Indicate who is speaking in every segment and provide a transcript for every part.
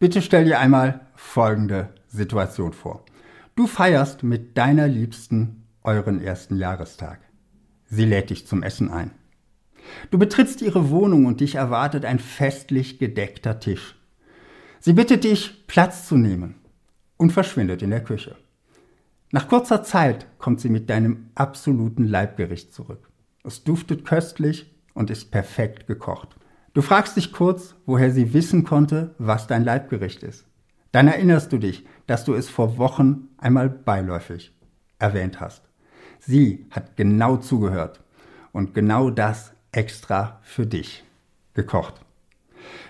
Speaker 1: Bitte stell dir einmal folgende Situation vor. Du feierst mit deiner Liebsten euren ersten Jahrestag. Sie lädt dich zum Essen ein. Du betrittst ihre Wohnung und dich erwartet ein festlich gedeckter Tisch. Sie bittet dich, Platz zu nehmen und verschwindet in der Küche. Nach kurzer Zeit kommt sie mit deinem absoluten Leibgericht zurück. Es duftet köstlich und ist perfekt gekocht. Du fragst dich kurz, woher sie wissen konnte, was dein Leibgericht ist. Dann erinnerst du dich, dass du es vor Wochen einmal beiläufig erwähnt hast. Sie hat genau zugehört und genau das extra für dich gekocht.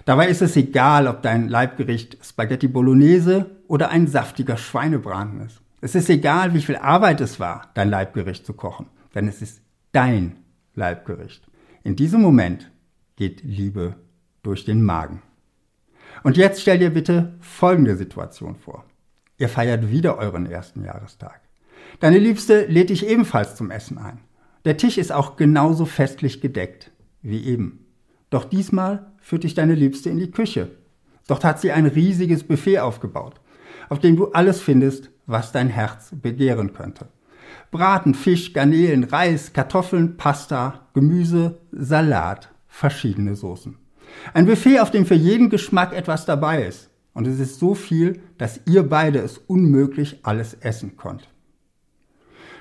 Speaker 1: Dabei ist es egal, ob dein Leibgericht Spaghetti Bolognese oder ein saftiger Schweinebraten ist. Es ist egal, wie viel Arbeit es war, dein Leibgericht zu kochen, denn es ist dein Leibgericht. In diesem Moment geht Liebe durch den Magen. Und jetzt stell dir bitte folgende Situation vor. Ihr feiert wieder euren ersten Jahrestag. Deine Liebste lädt dich ebenfalls zum Essen ein. Der Tisch ist auch genauso festlich gedeckt wie eben. Doch diesmal führt dich deine Liebste in die Küche. Dort hat sie ein riesiges Buffet aufgebaut, auf dem du alles findest, was dein Herz begehren könnte. Braten, Fisch, Garnelen, Reis, Kartoffeln, Pasta, Gemüse, Salat, verschiedene Soßen. Ein Buffet, auf dem für jeden Geschmack etwas dabei ist. Und es ist so viel, dass ihr beide es unmöglich alles essen konnt.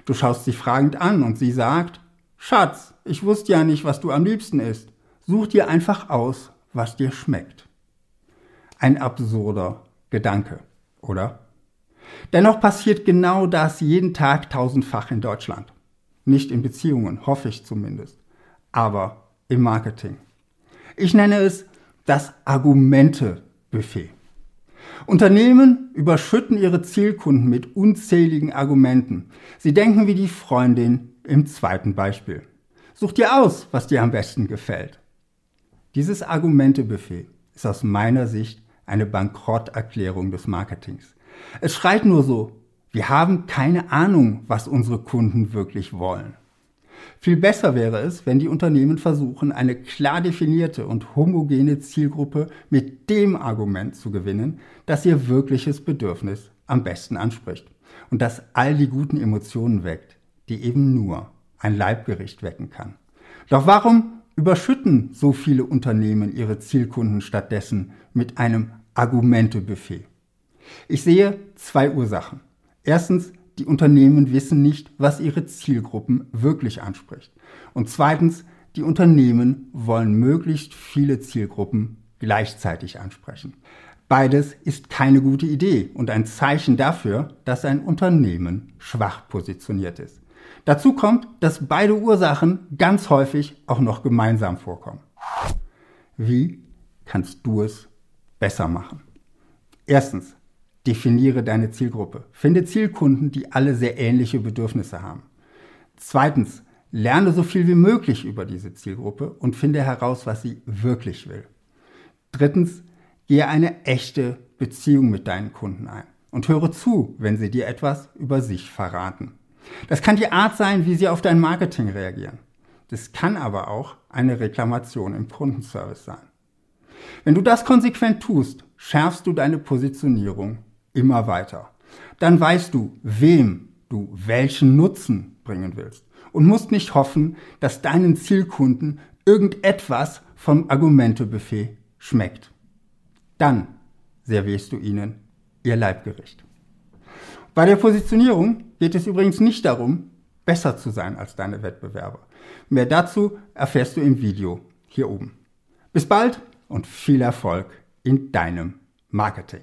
Speaker 1: Du schaust sie fragend an und sie sagt, Schatz, ich wusste ja nicht, was du am liebsten isst. Such dir einfach aus, was dir schmeckt. Ein absurder Gedanke, oder? Dennoch passiert genau das jeden Tag tausendfach in Deutschland. Nicht in Beziehungen, hoffe ich zumindest, aber im Marketing. Ich nenne es das Argumente-Buffet. Unternehmen überschütten ihre Zielkunden mit unzähligen Argumenten. Sie denken wie die Freundin im zweiten Beispiel. Such dir aus, was dir am besten gefällt. Dieses Argumente-Buffet ist aus meiner Sicht eine Bankrotterklärung des Marketings. Es schreit nur so, wir haben keine Ahnung, was unsere Kunden wirklich wollen. Viel besser wäre es, wenn die Unternehmen versuchen, eine klar definierte und homogene Zielgruppe mit dem Argument zu gewinnen, das ihr wirkliches Bedürfnis am besten anspricht und das all die guten Emotionen weckt, die eben nur ein Leibgericht wecken kann. Doch warum überschütten so viele Unternehmen ihre Zielkunden stattdessen mit einem Argumente-Buffet? Ich sehe zwei Ursachen. Erstens die Unternehmen wissen nicht, was ihre Zielgruppen wirklich anspricht. Und zweitens, die Unternehmen wollen möglichst viele Zielgruppen gleichzeitig ansprechen. Beides ist keine gute Idee und ein Zeichen dafür, dass ein Unternehmen schwach positioniert ist. Dazu kommt, dass beide Ursachen ganz häufig auch noch gemeinsam vorkommen. Wie kannst du es besser machen? Erstens, Definiere deine Zielgruppe. Finde Zielkunden, die alle sehr ähnliche Bedürfnisse haben. Zweitens, lerne so viel wie möglich über diese Zielgruppe und finde heraus, was sie wirklich will. Drittens, gehe eine echte Beziehung mit deinen Kunden ein und höre zu, wenn sie dir etwas über sich verraten. Das kann die Art sein, wie sie auf dein Marketing reagieren. Das kann aber auch eine Reklamation im Kundenservice sein. Wenn du das konsequent tust, schärfst du deine Positionierung immer weiter. Dann weißt du, wem du welchen Nutzen bringen willst und musst nicht hoffen, dass deinen Zielkunden irgendetwas vom Argumentebuffet schmeckt. Dann servierst du ihnen ihr Leibgericht. Bei der Positionierung geht es übrigens nicht darum, besser zu sein als deine Wettbewerber. Mehr dazu erfährst du im Video hier oben. Bis bald und viel Erfolg in deinem Marketing.